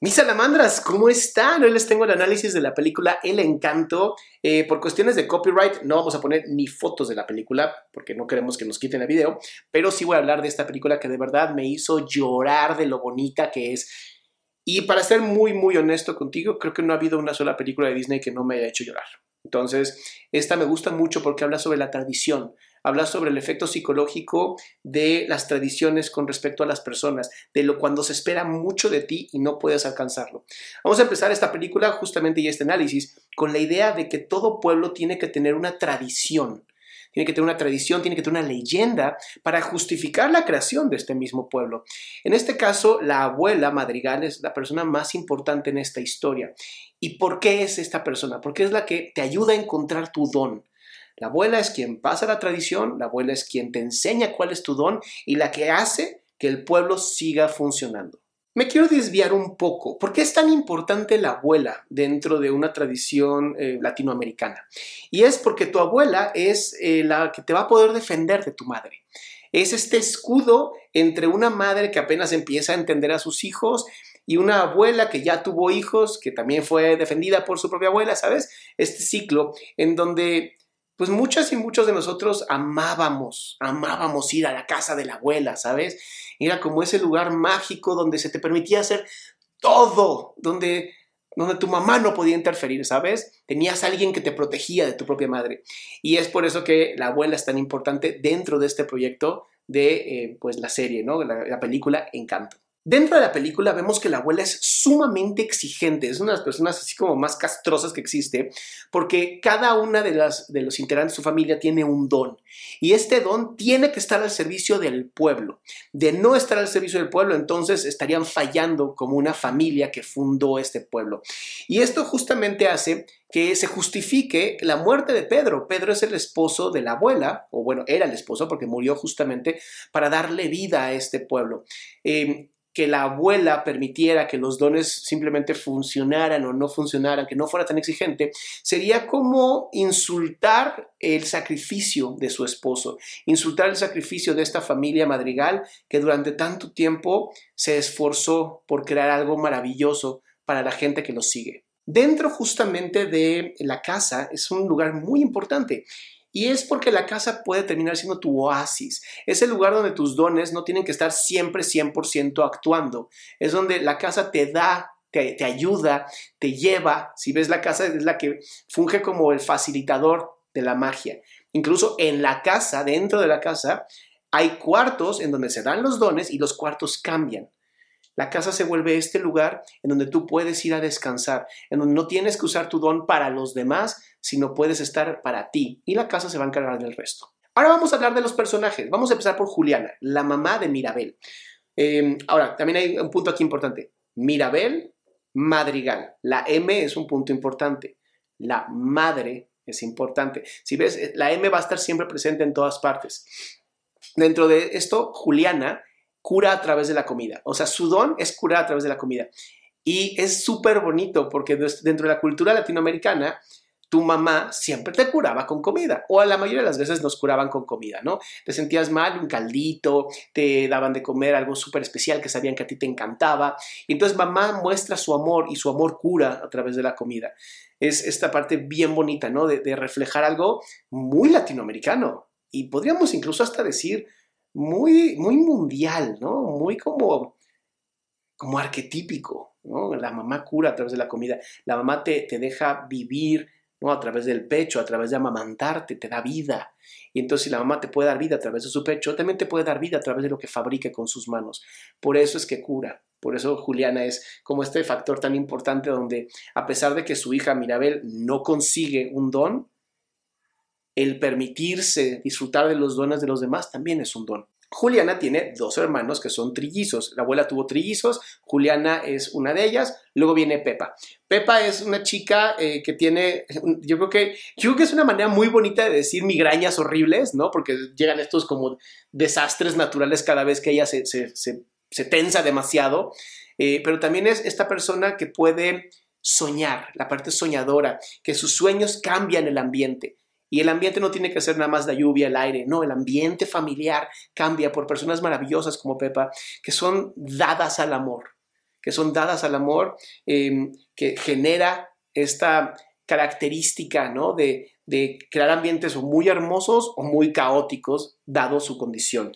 Mis salamandras, ¿cómo están? Hoy les tengo el análisis de la película El Encanto. Eh, por cuestiones de copyright no vamos a poner ni fotos de la película porque no queremos que nos quiten el video, pero sí voy a hablar de esta película que de verdad me hizo llorar de lo bonita que es. Y para ser muy, muy honesto contigo, creo que no ha habido una sola película de Disney que no me haya hecho llorar. Entonces, esta me gusta mucho porque habla sobre la tradición, habla sobre el efecto psicológico de las tradiciones con respecto a las personas, de lo cuando se espera mucho de ti y no puedes alcanzarlo. Vamos a empezar esta película justamente y este análisis con la idea de que todo pueblo tiene que tener una tradición. Tiene que tener una tradición, tiene que tener una leyenda para justificar la creación de este mismo pueblo. En este caso, la abuela Madrigal es la persona más importante en esta historia. ¿Y por qué es esta persona? Porque es la que te ayuda a encontrar tu don. La abuela es quien pasa la tradición, la abuela es quien te enseña cuál es tu don y la que hace que el pueblo siga funcionando. Me quiero desviar un poco. ¿Por qué es tan importante la abuela dentro de una tradición eh, latinoamericana? Y es porque tu abuela es eh, la que te va a poder defender de tu madre. Es este escudo entre una madre que apenas empieza a entender a sus hijos y una abuela que ya tuvo hijos, que también fue defendida por su propia abuela, ¿sabes? Este ciclo en donde pues muchas y muchos de nosotros amábamos, amábamos ir a la casa de la abuela, ¿sabes? Era como ese lugar mágico donde se te permitía hacer todo, donde, donde tu mamá no podía interferir, ¿sabes? Tenías a alguien que te protegía de tu propia madre. Y es por eso que la abuela es tan importante dentro de este proyecto de eh, pues la serie, ¿no? la película Encanto. Dentro de la película vemos que la abuela es sumamente exigente, es una de las personas así como más castrosas que existe, porque cada una de, las, de los integrantes de su familia tiene un don y este don tiene que estar al servicio del pueblo. De no estar al servicio del pueblo, entonces estarían fallando como una familia que fundó este pueblo. Y esto justamente hace que se justifique la muerte de Pedro. Pedro es el esposo de la abuela, o bueno, era el esposo porque murió justamente para darle vida a este pueblo. Eh, que la abuela permitiera que los dones simplemente funcionaran o no funcionaran, que no fuera tan exigente, sería como insultar el sacrificio de su esposo, insultar el sacrificio de esta familia madrigal que durante tanto tiempo se esforzó por crear algo maravilloso para la gente que lo sigue. Dentro justamente de la casa es un lugar muy importante y es porque la casa puede terminar siendo tu oasis. Es el lugar donde tus dones no tienen que estar siempre 100% actuando. Es donde la casa te da, te, te ayuda, te lleva. Si ves la casa, es la que funge como el facilitador de la magia. Incluso en la casa, dentro de la casa, hay cuartos en donde se dan los dones y los cuartos cambian. La casa se vuelve este lugar en donde tú puedes ir a descansar, en donde no tienes que usar tu don para los demás, sino puedes estar para ti y la casa se va a encargar del resto. Ahora vamos a hablar de los personajes. Vamos a empezar por Juliana, la mamá de Mirabel. Em, ahora, también hay un punto aquí importante. Mirabel, Madrigal. La M es un punto importante. La madre es importante. Si ves, la M va a estar siempre presente en todas partes. Dentro de esto, Juliana cura a través de la comida. O sea, su don es curar a través de la comida. Y es súper bonito porque dentro de la cultura latinoamericana, tu mamá siempre te curaba con comida, o a la mayoría de las veces nos curaban con comida, ¿no? Te sentías mal, un caldito, te daban de comer algo súper especial que sabían que a ti te encantaba. Entonces mamá muestra su amor y su amor cura a través de la comida. Es esta parte bien bonita, ¿no? De reflejar algo muy latinoamericano y podríamos incluso hasta decir muy, muy mundial, ¿no? Muy como, como arquetípico, ¿no? La mamá cura a través de la comida, la mamá te, te deja vivir ¿no? A través del pecho, a través de amamantarte, te da vida. Y entonces si la mamá te puede dar vida a través de su pecho, también te puede dar vida a través de lo que fabrique con sus manos. Por eso es que cura. Por eso Juliana es como este factor tan importante donde a pesar de que su hija Mirabel no consigue un don, el permitirse disfrutar de los dones de los demás también es un don. Juliana tiene dos hermanos que son trillizos. La abuela tuvo trillizos, Juliana es una de ellas, luego viene Pepa. Pepa es una chica eh, que tiene, yo creo que, yo creo que es una manera muy bonita de decir migrañas horribles, ¿no? Porque llegan estos como desastres naturales cada vez que ella se, se, tensa demasiado, eh, pero también es esta persona que puede soñar, la parte soñadora, que sus sueños cambian el ambiente. Y el ambiente no tiene que ser nada más la lluvia, el aire, no, el ambiente familiar cambia por personas maravillosas como Pepa, que son dadas al amor, que son dadas al amor, em, que genera esta característica, ¿no? De, de crear ambientes muy hermosos o muy caóticos, dado su condición.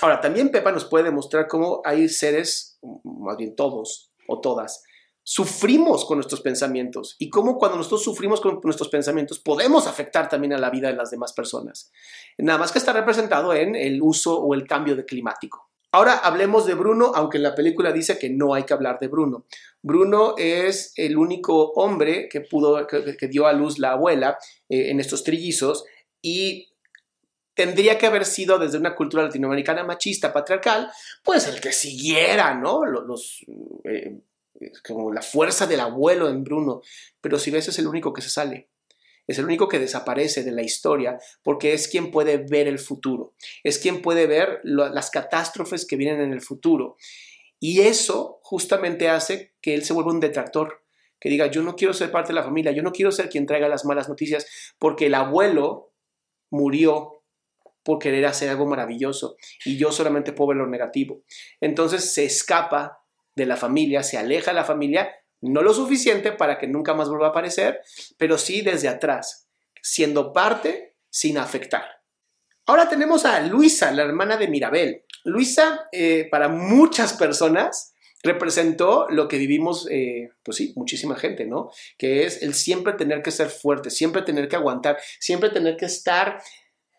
Ahora, también Pepa nos puede demostrar cómo hay seres, más bien todos o todas, sufrimos con nuestros pensamientos y cómo cuando nosotros sufrimos con nuestros pensamientos podemos afectar también a la vida de las demás personas. Nada más que está representado en el uso o el cambio de climático. Ahora hablemos de Bruno, aunque en la película dice que no hay que hablar de Bruno. Bruno es el único hombre que pudo, que, dio a luz la abuela eh, en estos trillizos y tendría que haber sido desde una cultura latinoamericana machista, patriarcal, pues el que siguiera, ¿no? Los, eh, como la fuerza del abuelo en Bruno, pero si ves es el único que se sale. Es el único que desaparece de la historia porque es quien puede ver el futuro, es quien puede ver las catástrofes que vienen en el futuro. Y eso justamente hace que él se vuelva un detractor, que diga, yo no quiero ser parte de la familia, yo no quiero ser quien traiga las malas noticias, porque el abuelo murió por querer hacer algo maravilloso y yo solamente puedo ver lo negativo. Entonces se escapa de la familia, se aleja la familia, no lo suficiente para que nunca más vuelva a aparecer, pero sí desde atrás, siendo parte sin afectar. Ahora tenemos a Luisa, la hermana de Mirabel. Luisa, eh, para muchas personas, representó lo que vivimos, eh, pues sí, muchísima gente, ¿no? Que es el siempre tener que ser fuerte, siempre tener que aguantar, siempre tener que estar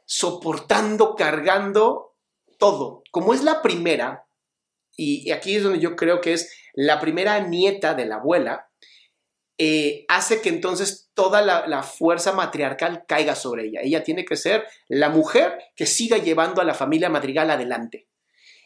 soportando, cargando todo. Como es la primera, y aquí es donde yo creo que es la primera nieta de la abuela, eh, hace que entonces toda la, fuerza matriarcal caiga sobre ella. Ella tiene que ser la mujer que siga llevando a la familia madrigal adelante.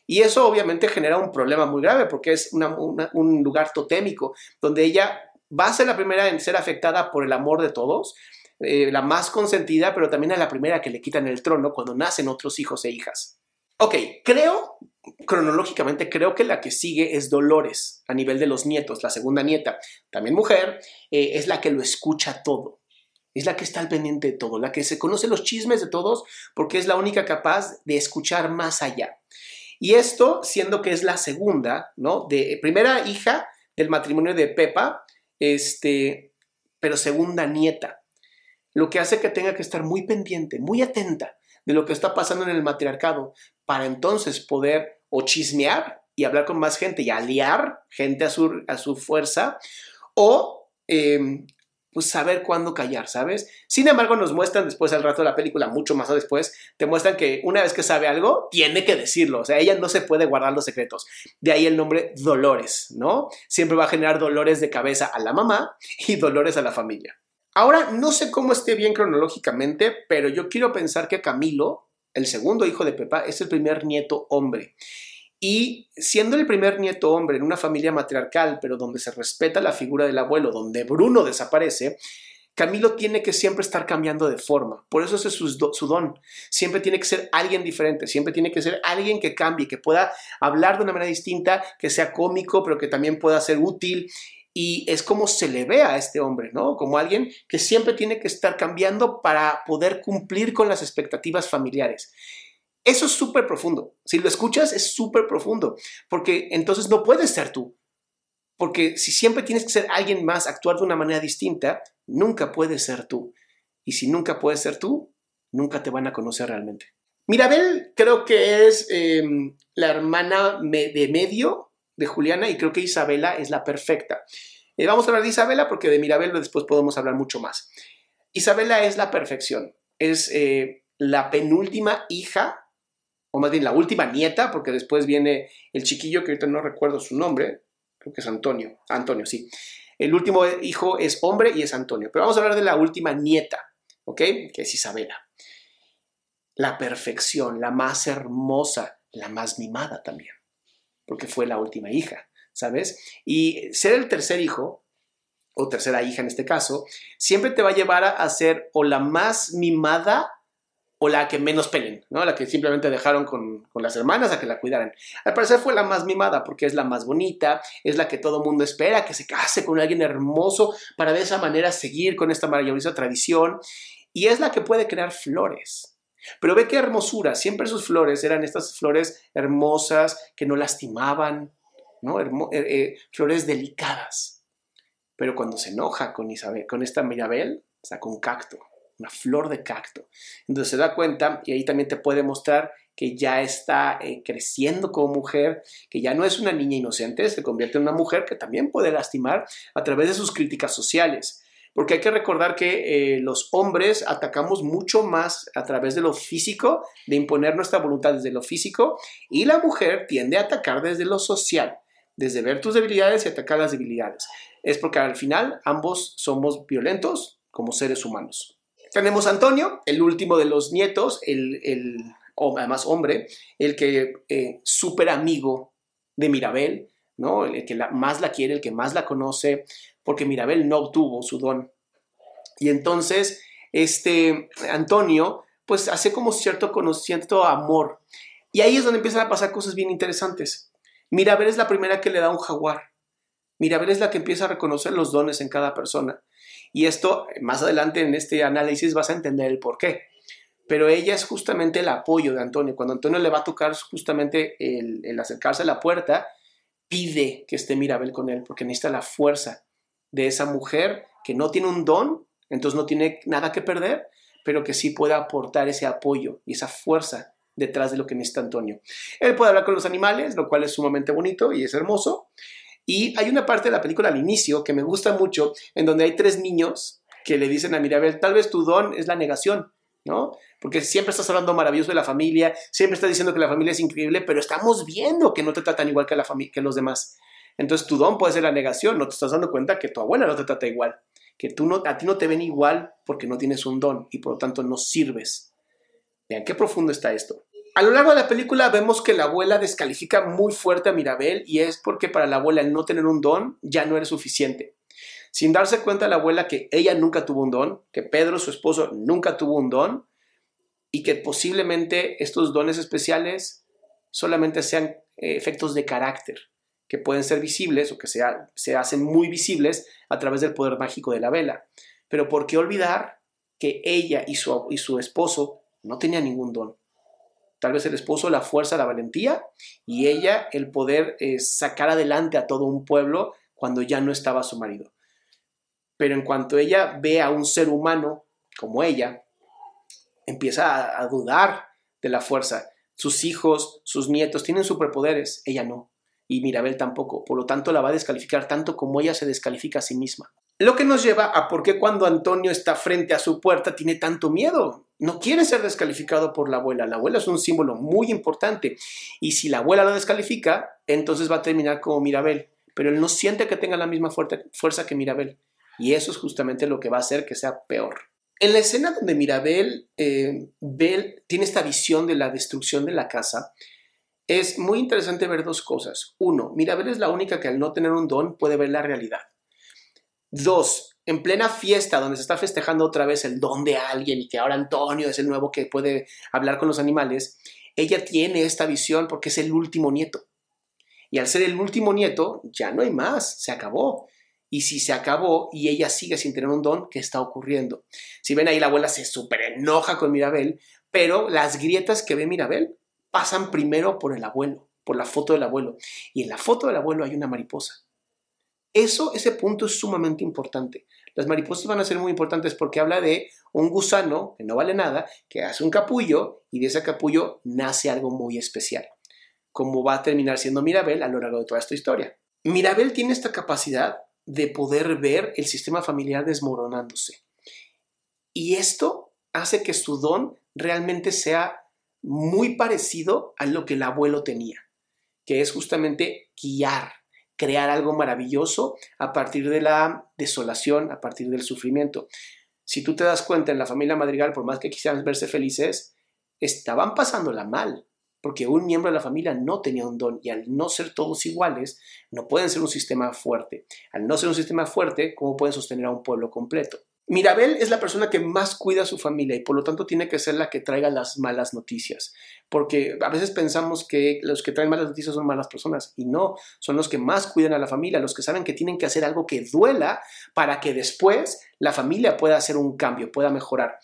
Y eso obviamente genera un problema muy grave porque es un lugar totémico donde ella va a ser la primera en ser afectada por el amor de todos, eh, la más consentida, pero también es la primera que le quitan el trono cuando nacen otros hijos e hijas. Ok, creo cronológicamente creo que la que sigue es Dolores a nivel de los nietos, la segunda nieta, también mujer, eh, es la que lo escucha todo. Es la que está al pendiente de todo, la que se conoce los chismes de todos porque es la única capaz de escuchar más allá. Y esto siendo que es la segunda, ¿no? De primera hija del matrimonio de Pepa, este, pero segunda nieta. Lo que hace que tenga que estar muy pendiente, muy atenta de lo que está pasando en el matriarcado para entonces poder o chismear y hablar con más gente y aliar gente a su, a su fuerza, o em, pues saber cuándo callar, ¿sabes? Sin embargo, nos muestran después al rato de la película, mucho más después, te muestran que una vez que sabe algo, tiene que decirlo, o sea, ella no se puede guardar los secretos. De ahí el nombre Dolores, ¿no? Siempre va a generar dolores de cabeza a la mamá y dolores a la familia. Ahora, no sé cómo esté bien cronológicamente, pero yo quiero pensar que Camilo el segundo hijo de Pepa, es el primer nieto hombre. Y siendo el primer nieto hombre en una familia matriarcal, pero donde se respeta la figura del abuelo, donde Bruno desaparece, Camilo tiene que siempre estar cambiando de forma. Por eso ese es su, don. Siempre tiene que ser alguien diferente, siempre tiene que ser alguien que cambie, que pueda hablar de una manera distinta, que sea cómico, pero que también pueda ser útil. Y es como se le ve a este hombre, ¿no? Como alguien que siempre tiene que estar cambiando para poder cumplir con las expectativas familiares. Eso es súper profundo. Si lo escuchas, es súper profundo, porque entonces no puedes ser tú. Porque si siempre tienes que ser alguien más, actuar de una manera distinta, nunca puedes ser tú. Y si nunca puedes ser tú, nunca te van a conocer realmente. Mirabel creo que es em, la hermana de medio de Juliana y creo que Isabela es la perfecta. Eh, vamos a hablar de Isabela porque de Mirabel después podemos hablar mucho más. Isabela es la perfección, es eh, la penúltima hija, o más bien la última nieta, porque después viene el chiquillo que ahorita no recuerdo su nombre, creo que es Antonio, Antonio, sí. El último hijo es hombre y es Antonio, pero vamos a hablar de la última nieta, ¿ok? Que es Isabela la perfección, la más hermosa, la más mimada también, porque fue la última hija, ¿sabes? Y ser el tercer hijo, o tercera hija en este caso, siempre te va a llevar a, ser o la más mimada o la que menos pelen, ¿no? La que simplemente dejaron con, con, las hermanas a que la cuidaran. Al parecer fue la más mimada porque es la más bonita, es la que todo mundo espera, que se case con alguien hermoso para de esa manera seguir con esta maravillosa tradición y es la que puede crear flores. Pero ve qué hermosura, siempre sus flores eran estas flores hermosas que no lastimaban. Eh, eh, flores delicadas. Pero cuando se enoja con Isabel, con esta Mirabel, saca un cacto, una flor de cacto. Entonces se da cuenta y ahí también te puede mostrar que ya está eh, creciendo como mujer, que ya no es una niña inocente, se convierte en una mujer que también puede lastimar a través de sus críticas sociales. Porque hay que recordar que eh, los hombres atacamos mucho más a través de lo físico, de imponer nuestra voluntad desde lo físico, y la mujer tiende a atacar desde lo social, desde ver tus debilidades y atacar las debilidades. Es porque al final ambos somos violentos como seres humanos. Tenemos Antonio, el último de los nietos, el, el además hombre, el que eh, súper amigo de Mirabel, ¿no? el que más la quiere, el que más la conoce, porque Mirabel no obtuvo su don. Y entonces, este Antonio, pues hace como cierto conocimiento amor. Y ahí es donde empiezan a pasar cosas bien interesantes. Mirabel es la primera que le da un jaguar. Mirabel es la que empieza a reconocer los dones en cada persona. Y esto, más adelante en este análisis vas a entender el por qué. Pero ella es justamente el apoyo de Antonio. Cuando Antonio le va a tocar justamente el, el acercarse a la puerta, pide que esté Mirabel con él porque necesita la fuerza de esa mujer que no tiene un don, entonces no tiene nada que perder, pero que sí puede aportar ese apoyo y esa fuerza detrás de lo que necesita Antonio. Él puede hablar con los animales, lo cual es sumamente bonito y es hermoso. Y hay una parte de la película al inicio que me gusta mucho, en donde hay tres niños que le dicen a Mirabel, tal vez tu don es la negación, ¿no? Porque siempre estás hablando maravilloso de la familia, siempre estás diciendo que la familia es increíble, pero estamos viendo que no te tratan igual que, la que los demás. Entonces tu don puede ser la negación, no te estás dando cuenta que tu abuela no te trata igual, que tú a ti no te ven igual porque no tienes un don y por lo tanto no sirves. Vean qué profundo está esto. A lo largo de la película vemos que la abuela descalifica muy fuerte a Mirabel y es porque para la abuela el no tener un don ya no era suficiente. Sin darse cuenta la abuela que ella nunca tuvo un don, que Pedro, su esposo, nunca tuvo un don y que posiblemente estos dones especiales solamente sean eh, efectos de carácter que pueden ser visibles o que se, se hacen muy visibles a través del poder mágico de la vela. Pero ¿por qué olvidar que ella y su, y su esposo no tenían ningún don? Tal vez el esposo la fuerza, la valentía y ella el poder eh, sacar adelante a todo un pueblo cuando ya no estaba su marido. Pero en cuanto ella ve a un ser humano como ella, empieza a dudar de la fuerza. Sus hijos, sus nietos tienen superpoderes, ella no y Mirabel tampoco. Por lo tanto, la va a descalificar tanto como ella se descalifica a sí misma. Lo que nos lleva a por qué cuando Antonio está frente a su puerta tiene tanto miedo. No quiere ser descalificado por la abuela. La abuela es un símbolo muy importante. Y si la abuela lo descalifica, entonces va a terminar como Mirabel. Pero él no siente que tenga la misma fuerza que Mirabel. Y eso es justamente lo que va a hacer que sea peor. En la escena donde Mirabel eh, tiene esta visión de la destrucción de la casa, es muy interesante ver dos cosas. Uno, Mirabel es la única que al no tener un don puede ver la realidad. Dos, en plena fiesta donde se está festejando otra vez el don de alguien y que ahora Antonio es el nuevo que puede hablar con los animales, ella tiene esta visión porque es el último nieto. Y al ser el último nieto, ya no hay más, se acabó. y si se acabó y ella sigue sin tener un don, ¿qué está ocurriendo? Si ven ahí, la abuela se súper enoja con Mirabel, pero las grietas que ve Mirabel pasan primero por el abuelo, por la foto del abuelo. Y en la foto del abuelo hay una mariposa. Eso, ese punto es sumamente importante. Las mariposas van a ser muy importantes porque habla de un gusano que no vale nada, que hace un capullo y de ese capullo nace algo muy especial, como va a terminar siendo Mirabel a lo largo de toda esta historia. Mirabel tiene esta capacidad de poder ver el sistema familiar desmoronándose. Y esto hace que su don realmente sea muy parecido a lo que el abuelo tenía, que es justamente guiar, crear algo maravilloso a partir de la desolación, a partir del sufrimiento. Si tú te das cuenta en la familia Madrigal, por más que quisieran verse felices, estaban pasándola mal, porque un miembro de la familia no tenía un don y al no ser todos iguales, no pueden ser un sistema fuerte. Al no ser un sistema fuerte, ¿cómo pueden sostener a un pueblo completo? Mirabel es la persona que más cuida a su familia y por lo tanto tiene que ser la que traiga las malas noticias, porque a veces pensamos que los que traen malas noticias son malas personas y no, son los que más cuidan a la familia, los que saben que tienen que hacer algo que duela para que después la familia pueda hacer un cambio, pueda mejorar.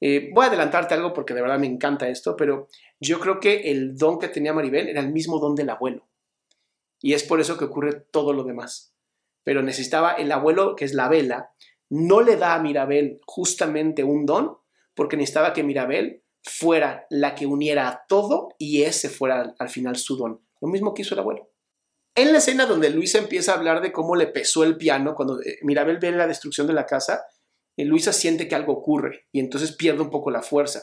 Eh, voy a adelantarte algo porque de verdad me encanta esto, pero yo creo que el don que tenía Maribel era el mismo don del abuelo y es por eso que ocurre todo lo demás. Pero necesitaba el abuelo, que es la vela, no le da a Mirabel justamente un don porque necesitaba que Mirabel fuera la que uniera a todo y ese fuera al final su don. Lo mismo que hizo el abuelo. En la escena donde Luisa empieza a hablar de cómo le pesó el piano, cuando eh, Mirabel ve la destrucción de la casa, eh, Luisa siente que algo ocurre y entonces pierde un poco la fuerza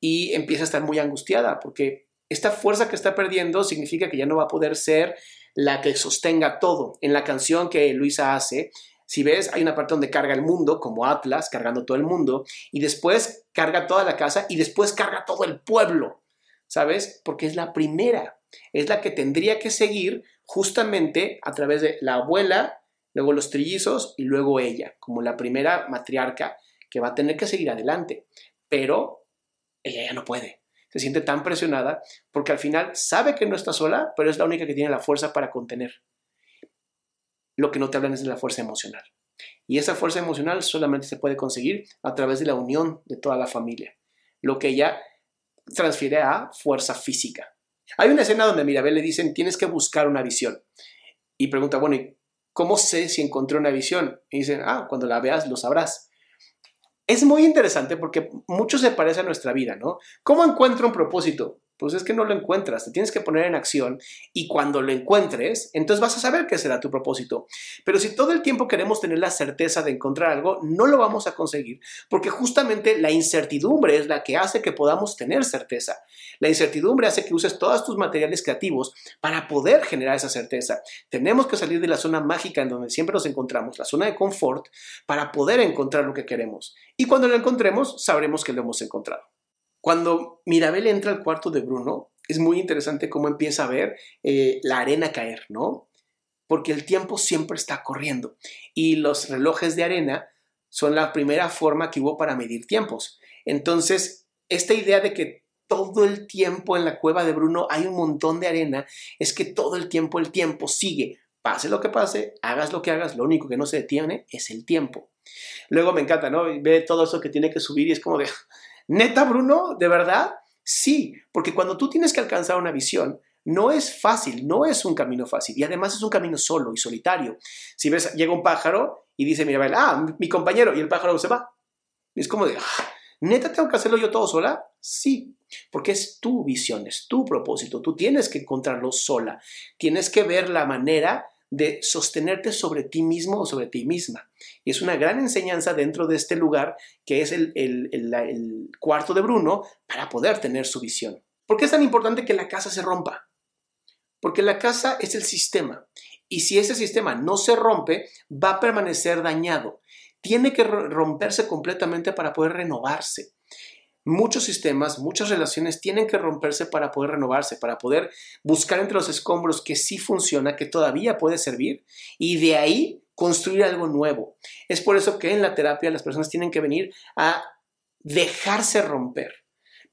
y empieza a estar muy angustiada porque esta fuerza que está perdiendo significa que ya no va a poder ser la que sostenga todo. En la canción que Luisa hace, si ves, hay una parte donde carga el mundo, como Atlas, cargando todo el mundo, y después carga toda la casa y después carga todo el pueblo, ¿sabes? Porque es la primera, es la que tendría que seguir justamente a través de la abuela, luego los trillizos y luego ella, como la primera matriarca que va a tener que seguir adelante. Pero ella ya no puede. Se siente tan presionada porque al final sabe que no está sola, pero es la única que tiene la fuerza para contener lo que no te hablan es de la fuerza emocional. Y esa fuerza emocional solamente se puede conseguir a través de la unión de toda la familia, lo que ella transfiere a fuerza física. Hay una escena donde a Mirabel le dicen, tienes que buscar una visión. Y pregunta, bueno, ¿y cómo sé si encontré una visión? Y dicen, ah, cuando la veas lo sabrás. Es muy interesante porque mucho se parece a nuestra vida, ¿no? ¿Cómo encuentro un propósito? Pues es que no lo encuentras, te tienes que poner en acción y cuando lo encuentres, entonces vas a saber qué será tu propósito. Pero si todo el tiempo queremos tener la certeza de encontrar algo, no lo vamos a conseguir, porque justamente la incertidumbre es la que hace que podamos tener certeza. La incertidumbre hace que uses todos tus materiales creativos para poder generar esa certeza. Tenemos que salir de la zona mágica en donde siempre nos encontramos, la zona de confort, para poder encontrar lo que queremos. Y cuando lo encontremos, sabremos que lo hemos encontrado. Cuando Mirabel entra al cuarto de Bruno, es muy interesante cómo empieza a ver eh, la arena caer, ¿no? Porque el tiempo siempre está corriendo y los relojes de arena son la primera forma que hubo para medir tiempos. Entonces, esta idea de que todo el tiempo en la cueva de Bruno hay un montón de arena, es que todo el tiempo el tiempo sigue. Pase lo que pase, hagas lo que hagas, lo único que no se detiene es el tiempo. Luego me encanta, ¿no? Ve todo eso que tiene que subir y es como de, Neta, Bruno, ¿de verdad? Sí, porque cuando tú tienes que alcanzar una visión, no es fácil, no es un camino fácil y además es un camino solo y solitario. Si ves, llega un pájaro y dice, mira, ah, mi compañero, y el pájaro se va. es como de, ah, ¿neta tengo que hacerlo yo todo sola? Sí, porque es tu visión, es tu propósito, tú tienes que encontrarlo sola, tienes que ver la manera de sostenerte sobre ti mismo o sobre ti misma. Y es una gran enseñanza dentro de este lugar que es el, el, cuarto de Bruno para poder tener su visión. ¿Por qué es tan importante que la casa se rompa? Porque la casa es el sistema y si ese sistema no se rompe, va a permanecer dañado. Tiene que romperse completamente para poder renovarse. Muchos sistemas, muchas relaciones tienen que romperse para poder renovarse, para poder buscar entre los escombros que sí funciona, que todavía puede servir y de ahí construir algo nuevo. Es por eso que en la terapia las personas tienen que venir a dejarse romper,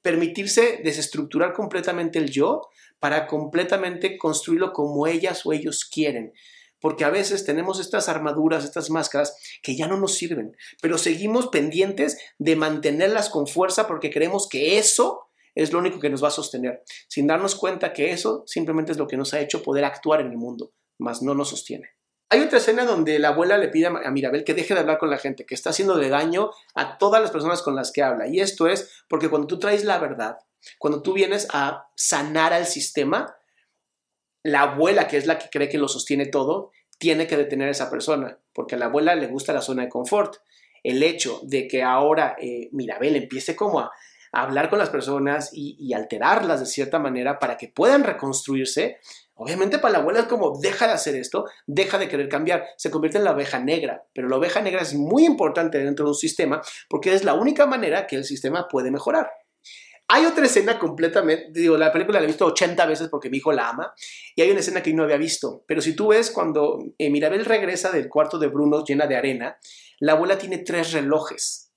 permitirse desestructurar completamente el yo para completamente construirlo como ellas o ellos quieren. Porque a veces tenemos estas armaduras, estas máscaras que ya no nos sirven, pero seguimos pendientes de mantenerlas con fuerza porque creemos que eso es lo único que nos va a sostener, sin darnos cuenta que eso simplemente es lo que nos ha hecho poder actuar en el mundo, mas no nos sostiene. Hay otra escena donde la abuela le pide a Mirabel que deje de hablar con la gente, que está haciéndole daño a todas las personas con las que habla. Y esto es porque cuando tú traes la verdad, cuando tú vienes a sanar al sistema, la abuela, que es la que cree que lo sostiene todo, tiene que detener a esa persona, porque a la abuela le gusta la zona de confort. El hecho de que ahora eh, Mirabel empiece como a, hablar con las personas y, alterarlas de cierta manera para que puedan reconstruirse, Obviamente para la abuela es como, deja de hacer esto, deja de querer cambiar, se convierte en la oveja negra, pero la oveja negra es muy importante dentro de un sistema porque es la única manera que el sistema puede mejorar. Hay otra escena completamente, digo, la película la he visto 80 veces porque mi hijo la ama, y hay una escena que yo no había visto, pero si tú ves cuando eh, Mirabel regresa del cuarto de Bruno llena de arena, la abuela tiene tres relojes,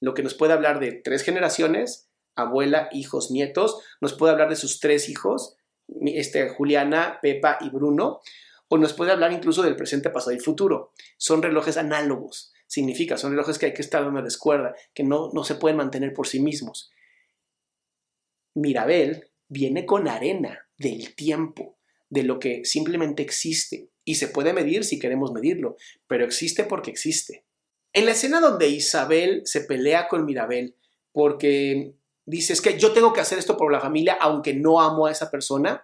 lo que nos puede hablar de tres generaciones, abuela, hijos, nietos, nos puede hablar de sus tres hijos, este, Juliana, Pepa y Bruno, o nos puede hablar incluso del presente, pasado y futuro. Son relojes análogos, significa, son relojes que hay que estar dando descuerda, que no, no se pueden mantener por sí mismos. Mirabel viene con arena del tiempo, de lo que simplemente existe, y se puede medir si queremos medirlo, pero existe porque existe. En la escena donde Isabel se pelea con Mirabel porque dices que yo tengo que hacer esto por la familia aunque no amo a esa persona,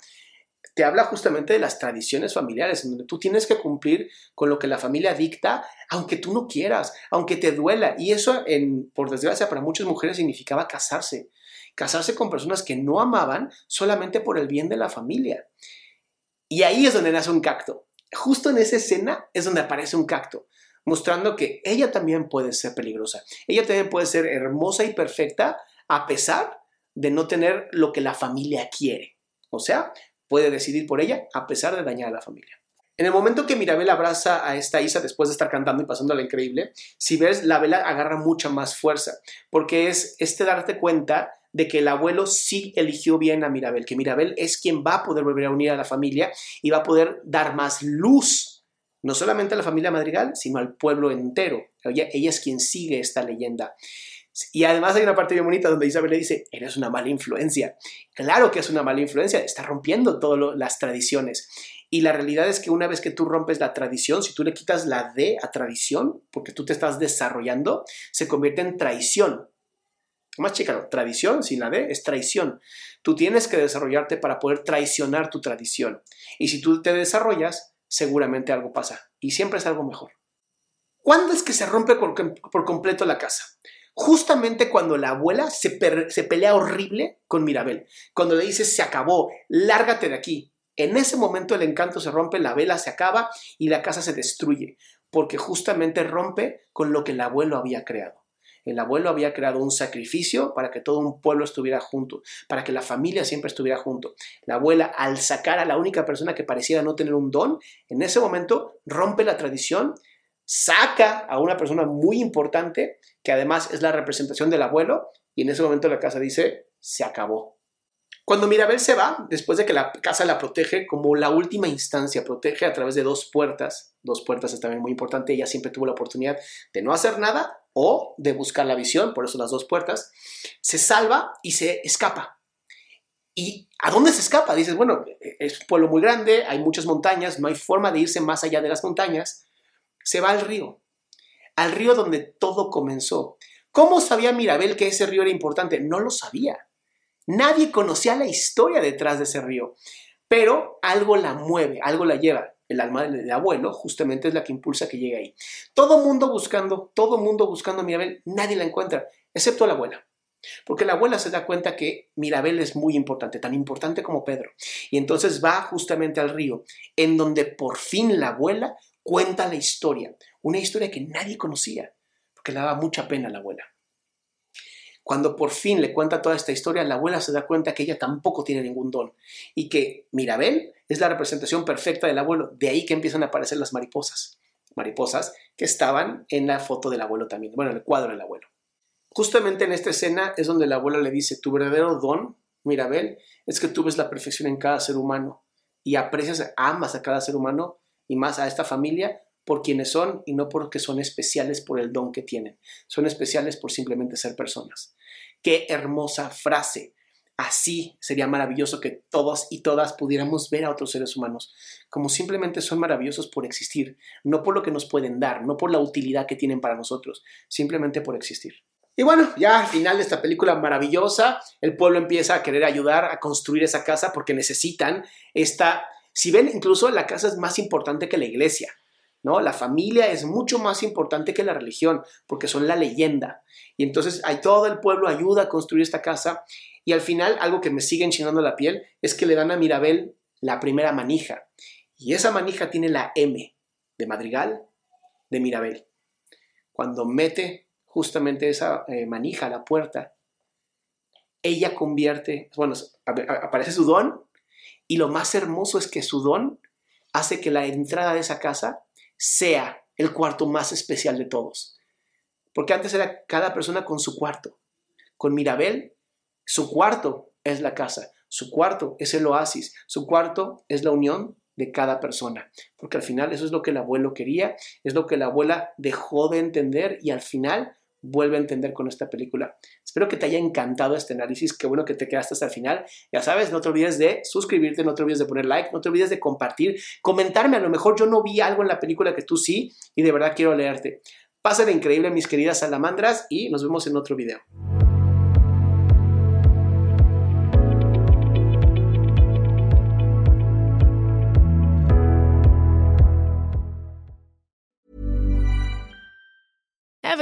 te habla justamente de las tradiciones familiares, donde tú tienes que cumplir con lo que la familia dicta, aunque tú no quieras, aunque te duela. Y eso, por desgracia, para muchas mujeres significaba casarse. Casarse con personas que no amaban solamente por el bien de la familia. Y ahí es donde nace un cacto. Justo en esa escena es donde aparece un cacto, mostrando que ella también puede ser peligrosa. Ella también puede ser hermosa y perfecta, a pesar de no tener lo que la familia quiere. O sea, puede decidir por ella a pesar de dañar a la familia. En el momento que Mirabel abraza a esta Isa después de estar cantando y pasando la increíble, si ves, la vela agarra mucha más fuerza, porque es este darte cuenta de que el abuelo sí eligió bien a Mirabel, que Mirabel es quien va a poder volver a unir a la familia y va a poder dar más luz, no solamente a la familia Madrigal, sino al pueblo entero. ella es quien sigue esta leyenda. Y además hay una parte bien bonita donde Isabel le dice, eres una mala influencia. Claro que es una mala influencia, está rompiendo todas las tradiciones. Y la realidad es que una vez que tú rompes la tradición, si tú le quitas la D a tradición, porque tú te estás desarrollando, se convierte en traición. Más chica, tradición sin la D es traición. Tú tienes que desarrollarte para poder traicionar tu tradición. Y si tú te desarrollas, seguramente algo pasa. Y siempre es algo mejor. ¿Cuándo es que se rompe por completo la casa? Justamente cuando la abuela se, pelea horrible con Mirabel, cuando le dice se acabó, lárgate de aquí. En ese momento el encanto se rompe, la vela se acaba y la casa se destruye, porque justamente rompe con lo que el abuelo había creado. El abuelo había creado un sacrificio para que todo un pueblo estuviera junto, para que la familia siempre estuviera junto. La abuela, al sacar a la única persona que pareciera no tener un don, en ese momento rompe la tradición saca a una persona muy importante, que además es la representación del abuelo, y en ese momento la casa dice, se acabó. Cuando Mirabel se va, después de que la casa la protege como la última instancia, protege a través de dos puertas, dos puertas es también muy importante, ella siempre tuvo la oportunidad de no hacer nada o de buscar la visión, por eso las dos puertas, se salva y se escapa. ¿Y a dónde se escapa? Dices, bueno, es un pueblo muy grande, hay muchas montañas, no hay forma de irse más allá de las montañas se va al río, al río donde todo comenzó. ¿Cómo sabía Mirabel que ese río era importante? No lo sabía. Nadie conocía la historia detrás de ese río, pero algo la mueve, algo la lleva. El alma del abuelo justamente es la que impulsa que llegue ahí. Todo mundo buscando, todo mundo buscando a Mirabel, nadie la encuentra, excepto la abuela. Porque la abuela se da cuenta que Mirabel es muy importante, tan importante como Pedro. Y entonces va justamente al río, en donde por fin la abuela cuenta la historia, una historia que nadie conocía, porque le daba mucha pena a la abuela. Cuando por fin le cuenta toda esta historia, la abuela se da cuenta que ella tampoco tiene ningún don y que Mirabel es la representación perfecta del abuelo. De ahí que empiezan a aparecer las mariposas. Mariposas que estaban en la foto del abuelo también, bueno, en el cuadro del abuelo. Justamente en esta escena es donde la abuela le dice, tu verdadero don, Mirabel, es que tú ves la perfección en cada ser humano y aprecias, amas a cada ser humano y más a esta familia por quienes son y no porque son especiales por el don que tienen. Son especiales por simplemente ser personas. Qué hermosa frase. Así sería maravilloso que todos y todas pudiéramos ver a otros seres humanos como simplemente son maravillosos por existir, no por lo que nos pueden dar, no por la utilidad que tienen para nosotros, simplemente por existir. Y bueno, ya al final de esta película maravillosa, el pueblo empieza a querer ayudar a construir esa casa porque necesitan esta, si ven, incluso la casa es más importante que la iglesia. ¿no? La familia es mucho más importante que la religión, porque son la leyenda. Y entonces hay todo el pueblo ayuda a construir esta casa. Y al final, algo que me sigue enchinando la piel es que le dan a Mirabel la primera manija. Y esa manija tiene la M de Madrigal de Mirabel. Cuando mete justamente esa eh, manija a la puerta, ella convierte, bueno, aparece su don. Y lo más hermoso es que su don hace que la entrada de esa casa sea el cuarto más especial de todos. Porque antes era cada persona con su cuarto. Con Mirabel, su cuarto es la casa, su cuarto es el oasis, su cuarto es la unión de cada persona. Porque al final eso es lo que el abuelo quería, es lo que la abuela dejó de entender y al final vuelve a entender con esta película. Espero que te haya encantado este análisis, qué bueno que te quedaste hasta el final. Ya sabes, no te olvides de suscribirte, no te olvides de poner like, no te olvides de compartir, comentarme, a lo mejor yo no vi algo en la película que tú sí y de verdad quiero leerte. Pasen increíble mis queridas salamandras y nos vemos en otro video.